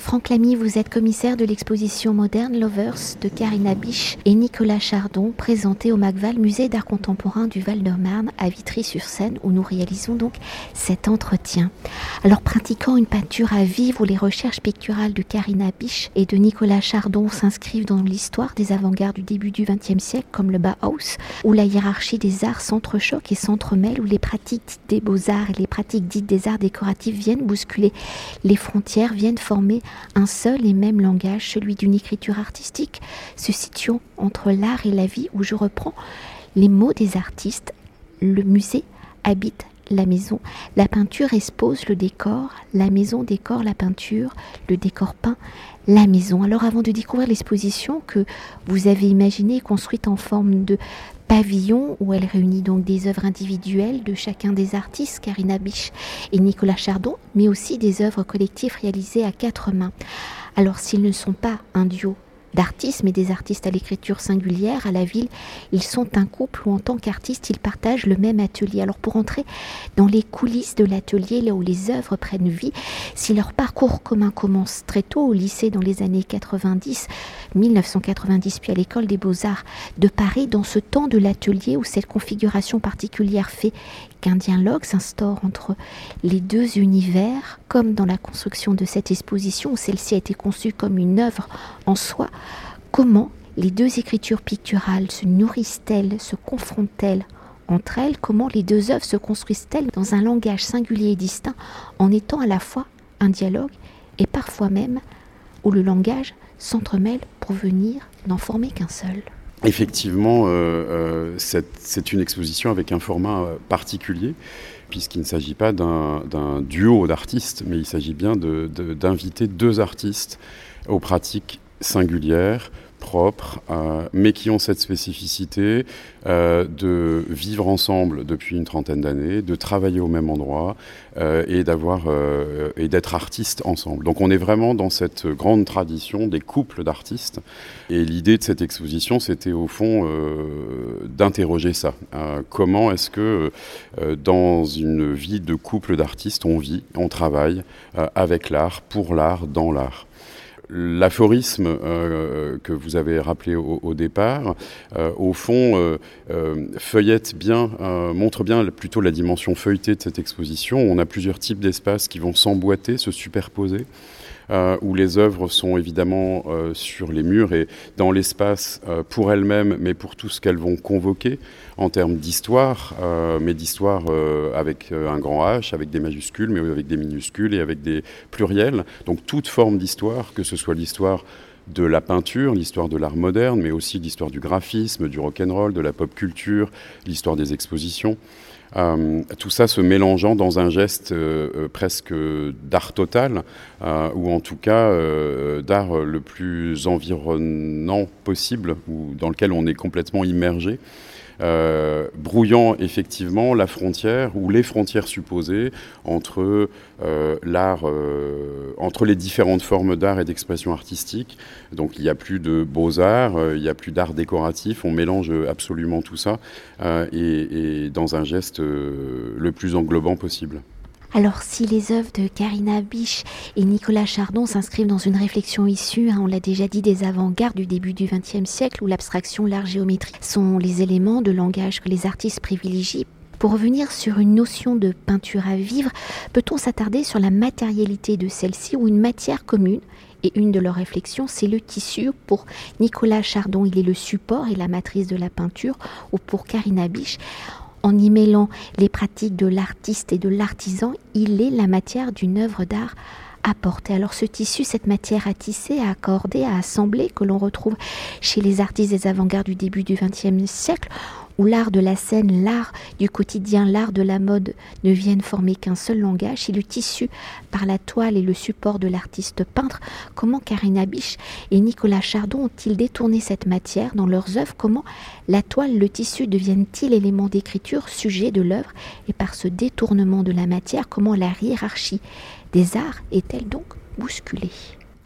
Franck Lamy, vous êtes commissaire de l'exposition Modern Lovers de Karina Biche et Nicolas Chardon, présentée au MacVal, musée d'art contemporain du Val-de-Marne à Vitry-sur-Seine, où nous réalisons donc cet entretien. Alors, pratiquant une peinture à vivre où les recherches picturales de Karina Biche et de Nicolas Chardon s'inscrivent dans l'histoire des avant-gardes du début du XXe siècle, comme le Bauhaus, où la hiérarchie des arts s'entrechoque et s'entremêle, où les pratiques des beaux-arts et les pratiques dites des arts décoratifs viennent bousculer les frontières, viennent former un seul et même langage, celui d'une écriture artistique, se situant entre l'art et la vie, où je reprends les mots des artistes. Le musée habite la maison. La peinture expose le décor, la maison décore la peinture, le décor peint la maison. Alors avant de découvrir l'exposition que vous avez imaginée construite en forme de pavillon où elle réunit donc des œuvres individuelles de chacun des artistes, Karina Biche et Nicolas Chardon, mais aussi des œuvres collectives réalisées à quatre mains. Alors s'ils ne sont pas un duo d'artistes, mais des artistes à l'écriture singulière. À la ville, ils sont un couple où en tant qu'artistes, ils partagent le même atelier. Alors pour entrer dans les coulisses de l'atelier, là où les œuvres prennent vie, si leur parcours commun commence très tôt au lycée dans les années 90, 1990, puis à l'école des beaux-arts de Paris, dans ce temps de l'atelier où cette configuration particulière fait qu'un dialogue s'instaure entre les deux univers, comme dans la construction de cette exposition où celle-ci a été conçue comme une œuvre en soi, comment les deux écritures picturales se nourrissent-elles, se confrontent-elles entre elles, comment les deux œuvres se construisent-elles dans un langage singulier et distinct en étant à la fois un dialogue et parfois même où le langage s'entremêle pour venir n'en former qu'un seul? Effectivement, euh, euh, c'est une exposition avec un format euh, particulier, puisqu'il ne s'agit pas d'un duo d'artistes, mais il s'agit bien d'inviter deux artistes aux pratiques singulières propres, euh, mais qui ont cette spécificité euh, de vivre ensemble depuis une trentaine d'années, de travailler au même endroit euh, et d'avoir et d'être artistes ensemble. Donc on est vraiment dans cette grande tradition des couples d'artistes. Et l'idée de cette exposition, c'était au fond d'interroger ça. comment est-ce que dans une vie de couple d'artistes, on vit, on travaille avec l'art, pour l'art, dans l'art? L'aphorisme euh, que vous avez rappelé au, départ, euh, au fond, euh, feuillette bien, montre bien plutôt la dimension feuilletée de cette exposition. On a plusieurs types d'espaces qui vont s'emboîter, se superposer. Euh, où les œuvres sont évidemment euh, sur les murs et dans l'espace euh, pour elles-mêmes, mais pour tout ce qu'elles vont convoquer en termes d'histoire, mais d'histoire avec un grand H, avec des majuscules, mais avec des minuscules et avec des pluriels. Donc toute forme d'histoire, que ce soit l'histoire de la peinture, l'histoire de l'art moderne, mais aussi l'histoire du graphisme, du rock'n'roll, de la pop culture, l'histoire des expositions. Euh, tout ça se mélangeant dans un geste euh, euh, presque d'art total, ou en tout cas d'art le plus environnant possible, ou dans lequel on est complètement immergé. Euh, brouillant effectivement la frontière ou les frontières supposées entre euh, l'art, euh, entre les différentes formes d'art et d'expression artistique. Donc il n'y a plus de beaux-arts, il n'y a plus d'art décoratif, on mélange absolument tout ça et, et, dans un geste le plus englobant possible. Alors si les œuvres de Karina Biche et Nicolas Chardon s'inscrivent dans une réflexion issue, hein, on l'a déjà dit, des avant-gardes du début du XXe siècle, où l'abstraction, l'art géométrie sont les éléments de langage que les artistes privilégient, pour revenir sur une notion de peinture à vivre, peut-on s'attarder sur la matérialité de celle-ci ou une matière commune? Et une de leurs réflexions, c'est le tissu. Pour Nicolas Chardon, il est le support et la matrice de la peinture, ou pour Karina Biche, en y mêlant les pratiques de l'artiste et de l'artisan, il est la matière d'une œuvre d'art apportée. Alors ce tissu, cette matière à tisser, à accorder, à assembler, que l'on retrouve chez les artistes des avant-gardes du début du XXe siècle, où l'art de la scène, l'art du quotidien, l'art de la mode ne viennent former qu'un seul langage, si le tissu par la toile et le support de l'artiste peintre, comment Karina Biche et Nicolas Chardon ont-ils détourné cette matière dans leurs œuvres? Comment la toile, le tissu deviennent-ils éléments d'écriture, sujet de l'œuvre? Et par ce détournement de la matière, comment la hiérarchie des arts est-elle donc bousculée?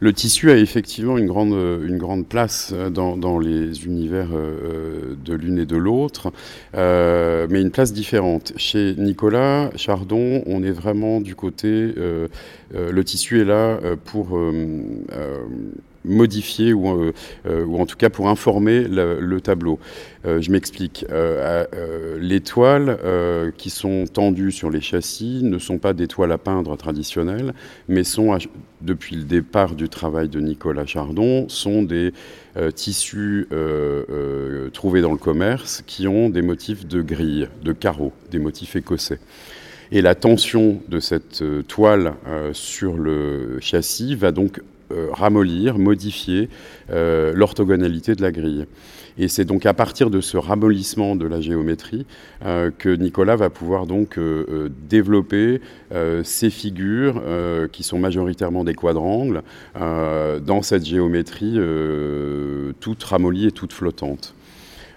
Le tissu a effectivement une grande, grande place dans, dans les univers de l'une et de l'autre, mais une place différente. Chez Nicolas Chardon, on est vraiment du côté, le tissu est là pour modifier ou, euh, euh, ou en tout cas pour informer le, tableau. Euh, je m'explique. les toiles qui sont tendues sur les châssis ne sont pas des toiles à peindre traditionnelles, mais sont, depuis le départ du travail de Nicolas Chardon, sont des tissus trouvés dans le commerce qui ont des motifs de grille, de carreaux, des motifs écossais. Et la tension de cette toile sur le châssis va donc ramollir, modifier euh, l'orthogonalité de la grille. Et c'est donc à partir de ce ramollissement de la géométrie euh, que Nicolas va pouvoir donc développer ces figures qui sont majoritairement des quadrangles dans cette géométrie toute ramollie et toute flottante.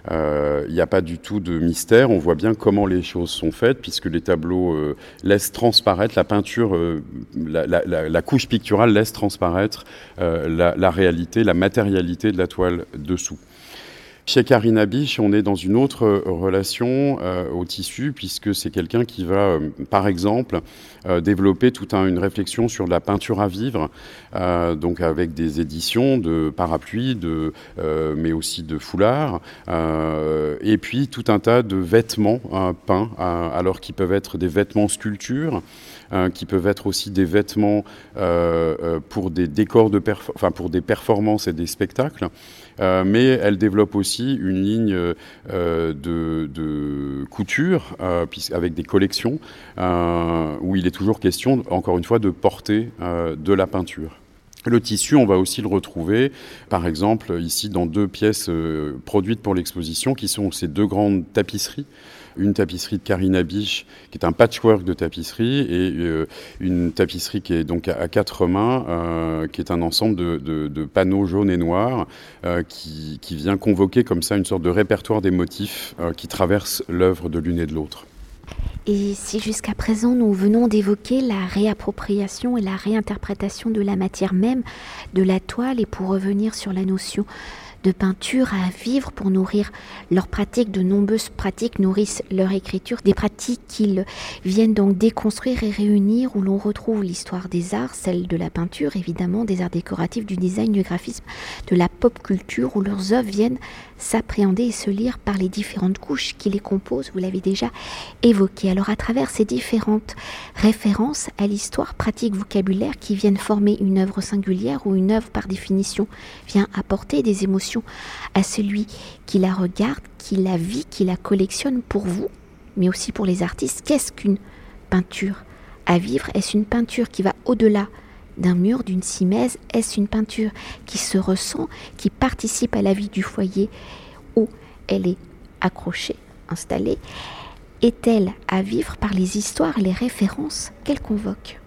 Il euh, n'y a pas du tout de mystère, on voit bien comment les choses sont faites, puisque les tableaux euh, laissent transparaître, la peinture, euh, la, couche picturale laisse transparaître la, réalité, la matérialité de la toile dessous. Chez Karina Biche, on est dans une autre relation au tissu, puisque c'est quelqu'un qui va, par exemple, euh, développer toute une réflexion sur la peinture à vivre, euh, donc avec des éditions de parapluies, euh, mais aussi de foulards, et puis tout un tas de vêtements peints, alors qu'ils peuvent être des vêtements sculptures. Qui peuvent être aussi des vêtements pour des décors de enfin pour des performances et des spectacles. mais elle développe aussi une ligne de, de, couture avec des collections où il est toujours question, encore une fois, de porter euh, de la peinture. Le tissu, on va aussi le retrouver, par exemple, ici dans deux pièces euh, produites pour l'exposition, qui sont ces deux grandes tapisseries. Une tapisserie de Karina Biche, qui est un patchwork de tapisserie, et euh, une tapisserie qui est donc à, quatre mains, qui est un ensemble de, panneaux jaunes et noirs, qui, qui, vient convoquer comme ça une sorte de répertoire des motifs qui traversent l'œuvre de l'une et de l'autre. Et si jusqu'à présent nous venons d'évoquer la réappropriation et la réinterprétation de la matière même de la toile, et pour revenir sur la notion de peinture à vivre pour nourrir leur pratique. De nombreuses pratiques nourrissent leur écriture, des pratiques qu'ils viennent donc déconstruire et réunir où l'on retrouve l'histoire des arts, celle de la peinture évidemment, des arts décoratifs, du design, du graphisme, de la pop culture où leurs œuvres viennent s'appréhender et se lire par les différentes couches qui les composent, vous l'avez déjà évoqué. Alors à travers ces différentes références à l'histoire, pratique, vocabulaire qui viennent former une œuvre singulière ou une œuvre par définition vient apporter des émotions à celui qui la regarde, qui la vit, qui la collectionne pour vous, mais aussi pour les artistes. Qu'est-ce qu'une peinture à vivre? Est-ce une peinture qui va au-delà d'un mur, d'une simèse Est-ce une peinture qui se ressent, qui participe à la vie du foyer où elle est accrochée, installée? Est-elle à vivre par les histoires, les références qu'elle convoque?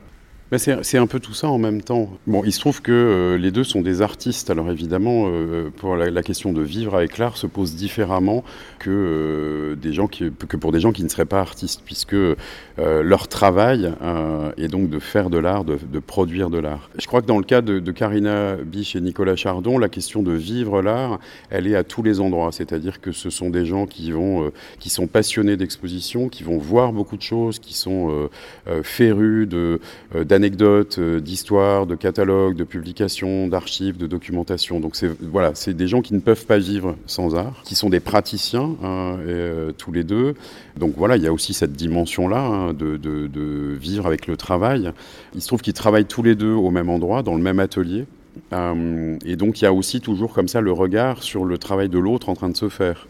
C'est un peu tout ça en même temps. Bon, il se trouve que euh, les deux sont des artistes. Alors évidemment, euh, pour la, question de vivre avec l'art se pose différemment que, euh, que pour des gens qui ne seraient pas artistes, puisque leur travail est donc de faire de l'art, de, produire de l'art. Je crois que dans le cas de, de Karina Biche et Nicolas Chardon, la question de vivre l'art, elle est à tous les endroits. C'est-à-dire que ce sont des gens qui, vont, qui sont passionnés d'exposition, qui vont voir beaucoup de choses, qui sont férus de d'anecdotes, euh, d'histoires, de catalogues, de publications, d'archives, de documentation. Donc c'est voilà, c'est des gens qui ne peuvent pas vivre sans art, qui sont des praticiens hein, euh, tous les deux. Donc voilà, il y a aussi cette dimension-là hein, de, vivre avec le travail. Il se trouve qu'ils travaillent tous les deux au même endroit, dans le même atelier. Euh, et donc il y a aussi toujours comme ça le regard sur le travail de l'autre en train de se faire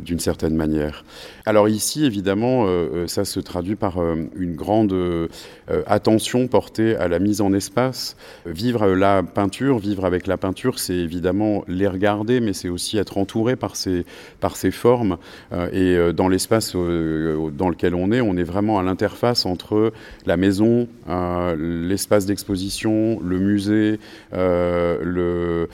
d'une certaine manière. Alors ici, évidemment, euh, euh, ça se traduit par euh, une grande attention portée à la mise en espace. Vivre la peinture, vivre avec la peinture, c'est évidemment les regarder, mais c'est aussi être entouré par ces, formes. et dans l'espace dans lequel on est, on est vraiment à l'interface entre la maison, l'espace d'exposition, le musée, le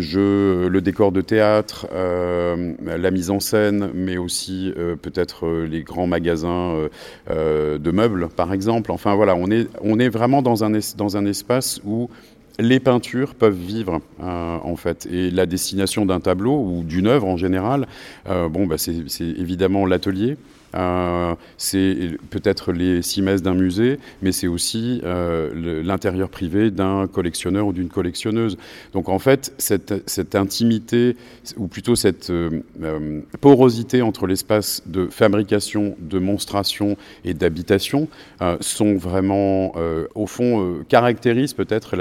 jeu, le décor de théâtre, la mise en scène mais aussi euh, peut-être euh, les grands magasins euh, de meubles, par exemple. Enfin voilà, on est, on est vraiment dans un, dans un espace où les peintures peuvent vivre en fait. Et la destination d'un tableau ou d'une œuvre en général, bon, bah, c'est évidemment l'atelier. Euh, c'est peut-être les six d'un musée, mais c'est aussi euh, l'intérieur privé d'un collectionneur ou d'une collectionneuse. Donc en fait, cette, intimité, ou plutôt cette euh, porosité entre l'espace de fabrication, de monstration et d'habitation, sont vraiment, au fond, caractérisent peut-être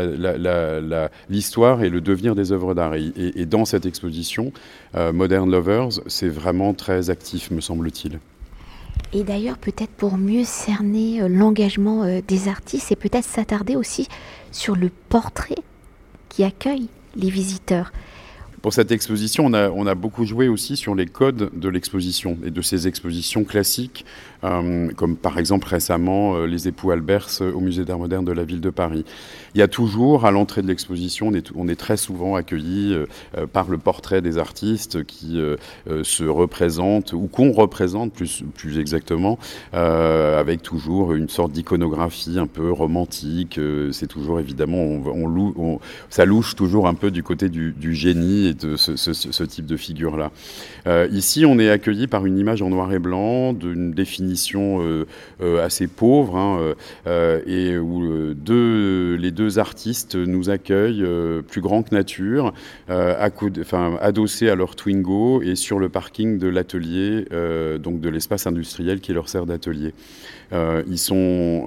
l'histoire et le devenir des œuvres d'art. Et, dans cette exposition, Modern Lovers, c'est vraiment très actif, me semble-t-il. Et d'ailleurs, peut-être pour mieux cerner euh, l'engagement euh, des artistes et peut-être s'attarder aussi sur le portrait qui accueille les visiteurs. Pour cette exposition, on a, on a, beaucoup joué aussi sur les codes de l'exposition et de ces expositions classiques, euh, comme par exemple récemment euh, les époux Albers euh, au Musée d'art moderne de la ville de Paris. Il y a toujours, à l'entrée de l'exposition, on est, très souvent accueilli par le portrait des artistes qui se représentent, ou qu'on représente plus, plus exactement, avec toujours une sorte d'iconographie un peu romantique. C'est toujours évidemment, on, on, ça louche toujours un peu du côté du génie de ce, type de figure-là. Euh, ici, on est accueilli par une image en noir et blanc, d'une définition euh, euh, assez pauvre, hein, et où les deux artistes nous accueillent plus grand que nature, adossés à leur Twingo et sur le parking de l'atelier, donc de l'espace industriel qui leur sert d'atelier. ils sont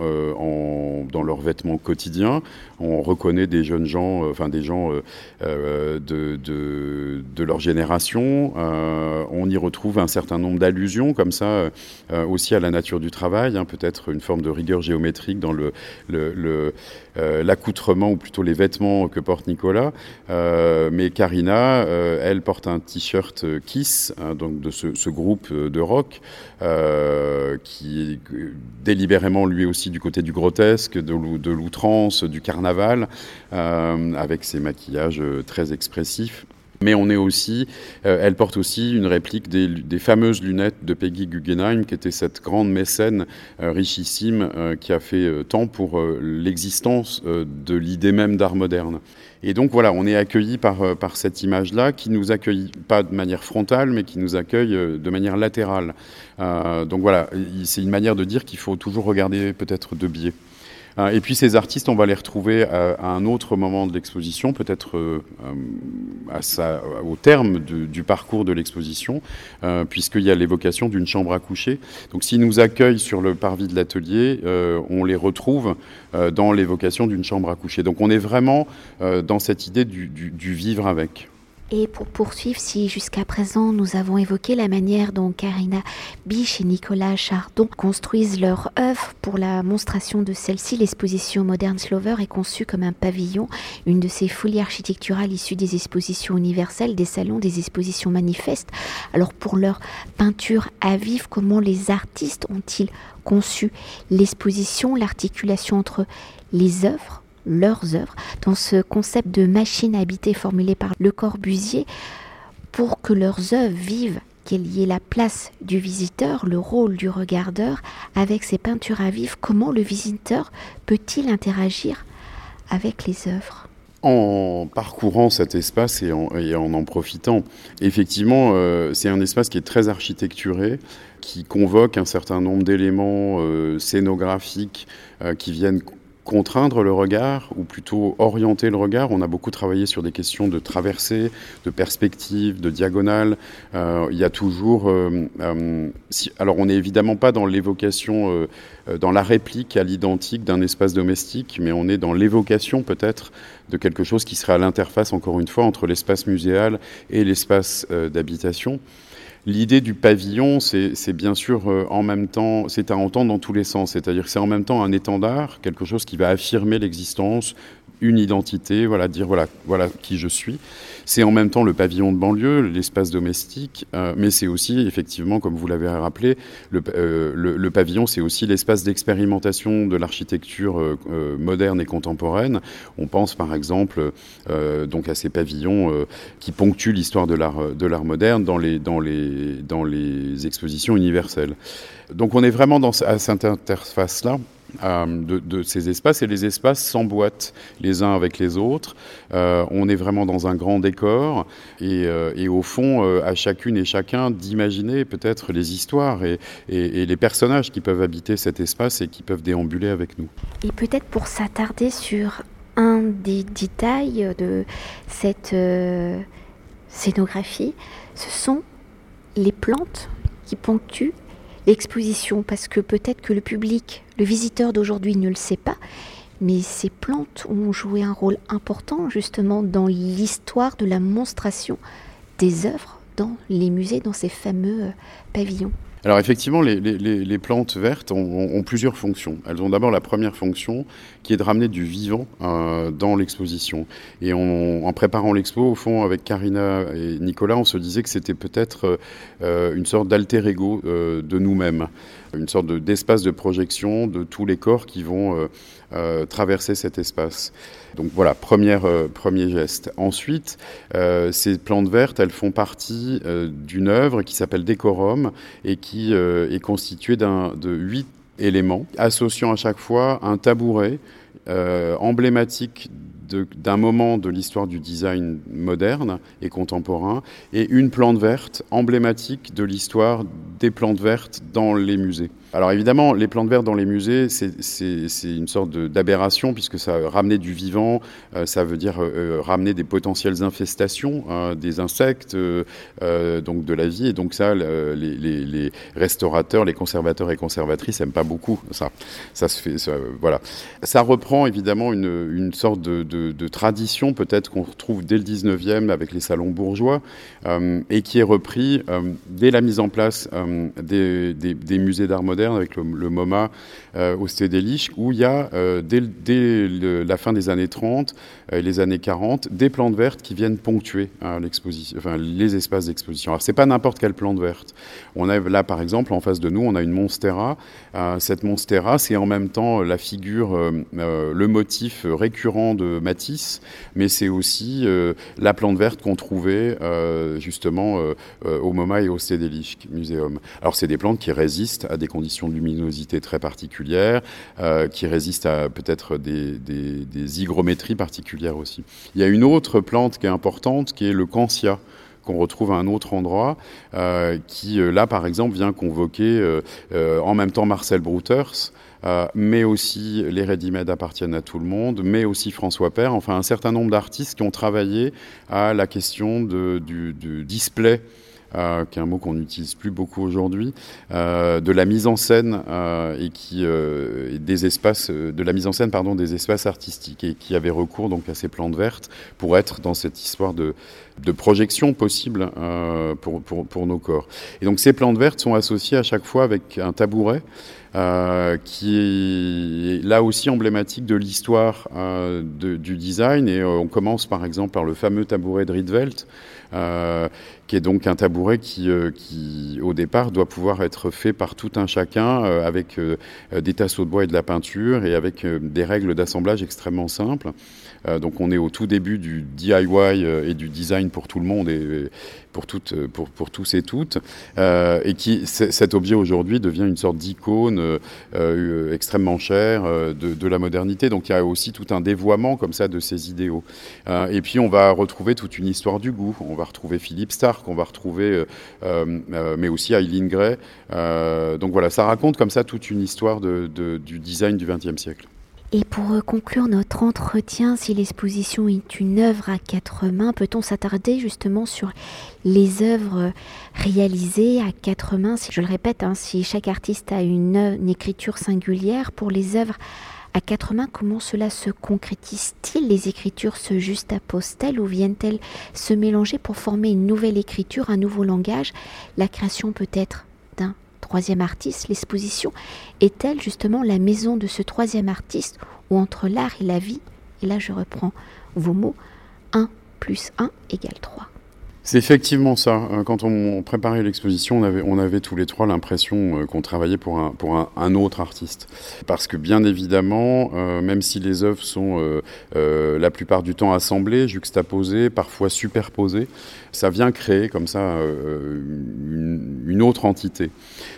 dans leurs vêtements quotidiens. On reconnaît des jeunes gens, enfin des gens de de, leur génération. Euh, on y retrouve un certain nombre d'allusions comme ça euh, aussi à la nature du travail, hein, peut-être une forme de rigueur géométrique dans euh, l'accoutrement ou plutôt les vêtements que porte Nicolas. mais Karina, elle porte un t-shirt Kiss, hein, donc de ce, groupe de rock, qui est délibérément lui aussi du côté du grotesque, de l'outrance, du carnaval, avec ses maquillages très expressifs. Mais on est aussi, euh, elle porte aussi une réplique des, fameuses lunettes de Peggy Guggenheim, qui était cette grande mécène euh, richissime euh, qui a fait tant pour l'existence de l'idée même d'art moderne. Et donc voilà, on est accueilli par, par cette image-là, qui nous accueille pas de manière frontale, mais qui nous accueille de manière latérale. donc voilà, c'est une manière de dire qu'il faut toujours regarder peut-être de biais. Euh, et puis ces artistes, on va les retrouver à, un autre moment de l'exposition, peut-être euh, euh, au terme du parcours de l'exposition, puisqu'il y a l'évocation d'une chambre à coucher. Donc s'ils nous accueillent sur le parvis de l'atelier, on les retrouve dans l'évocation d'une chambre à coucher. Donc on est vraiment dans cette idée du vivre avec. Et pour poursuivre, si jusqu'à présent nous avons évoqué la manière dont Karina Biche et Nicolas Chardon construisent leur œuvre pour la monstration de celle-ci, l'exposition Modern Slover est conçue comme un pavillon, une de ces folies architecturales issues des expositions universelles, des salons, des expositions manifestes. Alors pour leur peinture à vivre, comment les artistes ont-ils conçu l'exposition, l'articulation entre les œuvres leurs œuvres dans ce concept de machine habitée formulé par Le Corbusier pour que leurs œuvres vivent qu'il y ait la place du visiteur, le rôle du regardeur avec ces peintures à vivre, comment le visiteur peut-il interagir avec les œuvres? En parcourant cet espace et en en, profitant, effectivement, euh, c'est un espace qui est très architecturé, qui convoque un certain nombre d'éléments euh, scénographiques euh, qui viennent contraindre le regard ou plutôt orienter le regard. On a beaucoup travaillé sur des questions de traversée, de perspective, de diagonale. Euh, il y a toujours. Euh, euh, alors, on n'est évidemment pas dans l'évocation, dans la réplique à l'identique d'un espace domestique, mais on est dans l'évocation peut-être de quelque chose qui serait à l'interface, encore une fois, entre l'espace muséal et l'espace d'habitation. L'idée du pavillon, c'est bien sûr euh, en même temps, c'est à entendre dans tous les sens, c'est-à-dire que c'est en même temps un étendard, quelque chose qui va affirmer l'existence, une identité, voilà, dire voilà, voilà qui je suis. C'est en même temps le pavillon de banlieue, l'espace domestique, euh, mais c'est aussi, effectivement, comme vous l'avez rappelé, le, euh, pavillon, c'est aussi l'espace d'expérimentation de l'architecture euh, moderne et contemporaine. On pense par exemple donc à ces pavillons qui ponctuent l'histoire de l'art de l'art moderne dans les dans les dans les expositions universelles. Donc on est vraiment dans à cette interface là de, ces espaces et les espaces s'emboîtent les uns avec les autres. on est vraiment dans un grand décor et, au fond, à chacune et chacun d'imaginer peut-être les histoires et, et, les personnages qui peuvent habiter cet espace et qui peuvent déambuler avec nous. Et peut-être pour s'attarder sur un des détails de cette scénographie, ce sont les plantes qui ponctuent l'exposition, parce que peut-être que le public, le visiteur d'aujourd'hui ne le sait pas, mais ces plantes ont joué un rôle important justement dans l'histoire de la monstration des œuvres dans les musées, dans ces fameux euh, pavillons. Alors effectivement, les, plantes vertes ont, plusieurs fonctions. Elles ont d'abord la première fonction qui est de ramener du vivant euh, dans l'exposition. Et en préparant l'expo, au fond, avec Karina et Nicolas, on se disait que c'était peut-être euh, une sorte d'alter ego euh, de nous-mêmes, une sorte d'espace de, projection de tous les corps qui vont traverser cet espace. Donc voilà, première, premier geste. Ensuite, ces plantes vertes, elles font partie d'une œuvre qui s'appelle Décorum et qui est constituée de huit éléments, associant à chaque fois un tabouret euh, emblématique d'un moment de l'histoire du design moderne et contemporain, et une plante verte emblématique de l'histoire des plantes vertes dans les musées. Alors évidemment, les plantes vertes dans les musées, c'est une sorte d'aberration puisque ça ramener du vivant, euh, ça veut dire euh, ramener des potentielles infestations, hein, des insectes, euh, donc de la vie. Et donc ça, les, restaurateurs, les conservateurs et conservatrices n'aiment pas beaucoup ça. Ça se fait, voilà. Ça reprend évidemment une, sorte de, tradition peut-être qu'on retrouve dès le 19e avec les salons bourgeois et qui est repris dès la mise en place des musées d'art moderne avec le, MoMA euh, au Stédélich, où il y a, euh, dès, la fin des années 30 et euh, les années 40, des plantes vertes qui viennent ponctuer hein, les espaces d'exposition. Alors, c'est pas n'importe quelle plante verte. On a là, par exemple, en face de nous, on a une monstera. cette monstera, c'est en même temps la figure, le motif récurrent de Matisse, mais c'est aussi la plante verte qu'on trouvait justement au MoMA et au Stedelijk Museum. Alors, c'est des plantes qui résistent à des conditions de luminosité très particulières, euh, qui résistent à peut-être des, hygrométries particulières aussi. Il y a une autre plante qui est importante, qui est le cancia qu'on retrouve à un autre endroit, euh, qui euh, là par exemple vient convoquer en même temps Marcel Brouters, mais aussi les ready appartiennent à tout le monde, mais aussi François Père, enfin un certain nombre d'artistes qui ont travaillé à la question du display euh, qui est un mot qu'on n'utilise plus beaucoup aujourd'hui, euh, de la mise en scène euh, et qui des espaces, de la mise en scène pardon des espaces artistiques et qui avait recours donc à ces plantes vertes pour être dans cette histoire de, de projection possible pour, pour, pour, nos corps. Et donc ces plantes vertes sont associées à chaque fois avec un tabouret. Euh, qui est là aussi emblématique de l'histoire euh, du design. Et on commence par exemple par le fameux tabouret de Rietveld, euh, qui est donc un tabouret qui, euh, qui, au départ, doit pouvoir être fait par tout un chacun euh, avec des tasseaux de bois et de la peinture et avec des règles d'assemblage extrêmement simples. Donc on est au tout début du DIY et du design pour tout le monde et, pour, toutes, pour, pour tous et toutes. et qui, cet objet aujourd'hui devient une sorte d'icône extrêmement chère de, la modernité. Donc il y a aussi tout un dévoiement comme ça de ces idéaux. et puis on va retrouver toute une histoire du goût. On va retrouver Philippe Stark, on va retrouver, euh, euh, mais aussi Eileen Gray. Euh, donc voilà, ça raconte comme ça toute une histoire du design du XXe siècle. Et pour conclure notre entretien, si l'exposition est une œuvre à quatre mains, peut-on s'attarder justement sur les œuvres réalisées à quatre mains Si je le répète, hein, si chaque artiste a une, une écriture singulière, pour les œuvres à quatre mains, comment cela se concrétise-t-il? Les écritures se juxtaposent-elles ou viennent-elles se mélanger pour former une nouvelle écriture, un nouveau langage? La création peut-être d'un troisième artiste, l'exposition est-elle justement la maison de ce troisième artiste où entre l'art et la vie, et là je reprends vos mots, 1 plus 1 égale 3 c'est effectivement ça. Euh, quand on préparait l'exposition, on avait, tous les trois l'impression euh, qu'on travaillait pour, un, pour un, autre artiste. Parce que bien évidemment, euh, même si les œuvres sont la plupart du temps assemblées, juxtaposées, parfois superposées, ça vient créer comme ça une, autre entité.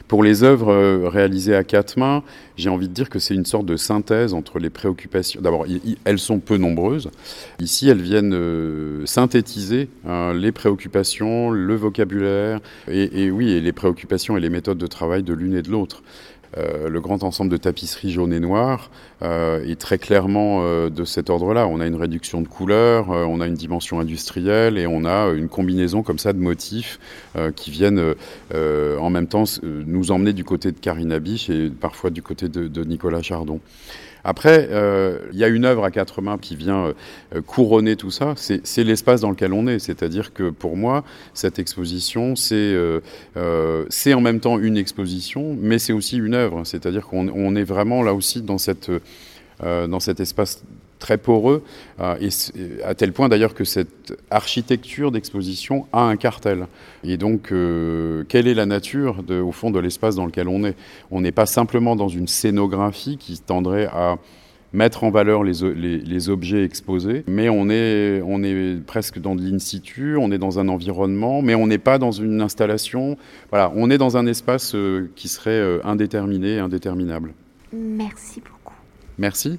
Pour les œuvres réalisées à quatre mains, j'ai envie de dire que c'est une sorte de synthèse entre les préoccupations. D'abord, elles sont peu nombreuses. Ici, elles viennent euh, synthétiser hein, les préoccupations, le vocabulaire, et, oui, les préoccupations et les méthodes de travail de l'une et de l'autre. Euh, le grand ensemble de tapisserie jaune et noire euh, est très clairement euh, de cet ordre-là. On a une réduction de couleurs, on a une dimension industrielle et on a une combinaison comme ça de motifs qui viennent en même temps nous emmener du côté de Karina Biche et parfois du côté de Nicolas Chardon. Après, euh, il y a une œuvre à quatre mains qui vient euh, couronner tout ça. C'est l'espace dans lequel on est. C'est-à-dire que pour moi, cette exposition, c'est euh, en même temps une exposition, mais c'est aussi une œuvre. C'est-à-dire qu'on est vraiment là aussi dans, cette, dans cet espace très poreux, euh, et à tel point d'ailleurs que cette architecture d'exposition a un cartel. Et donc, euh, quelle est la nature, de, au fond, de l'espace dans lequel on est? On n'est pas simplement dans une scénographie qui tendrait à mettre en valeur les, les, objets exposés, mais on est, on est presque dans de l'in situ, on est dans un environnement, mais on n'est pas dans une installation. Voilà, on est dans un espace euh, qui serait indéterminé, indéterminable. Merci beaucoup. Merci.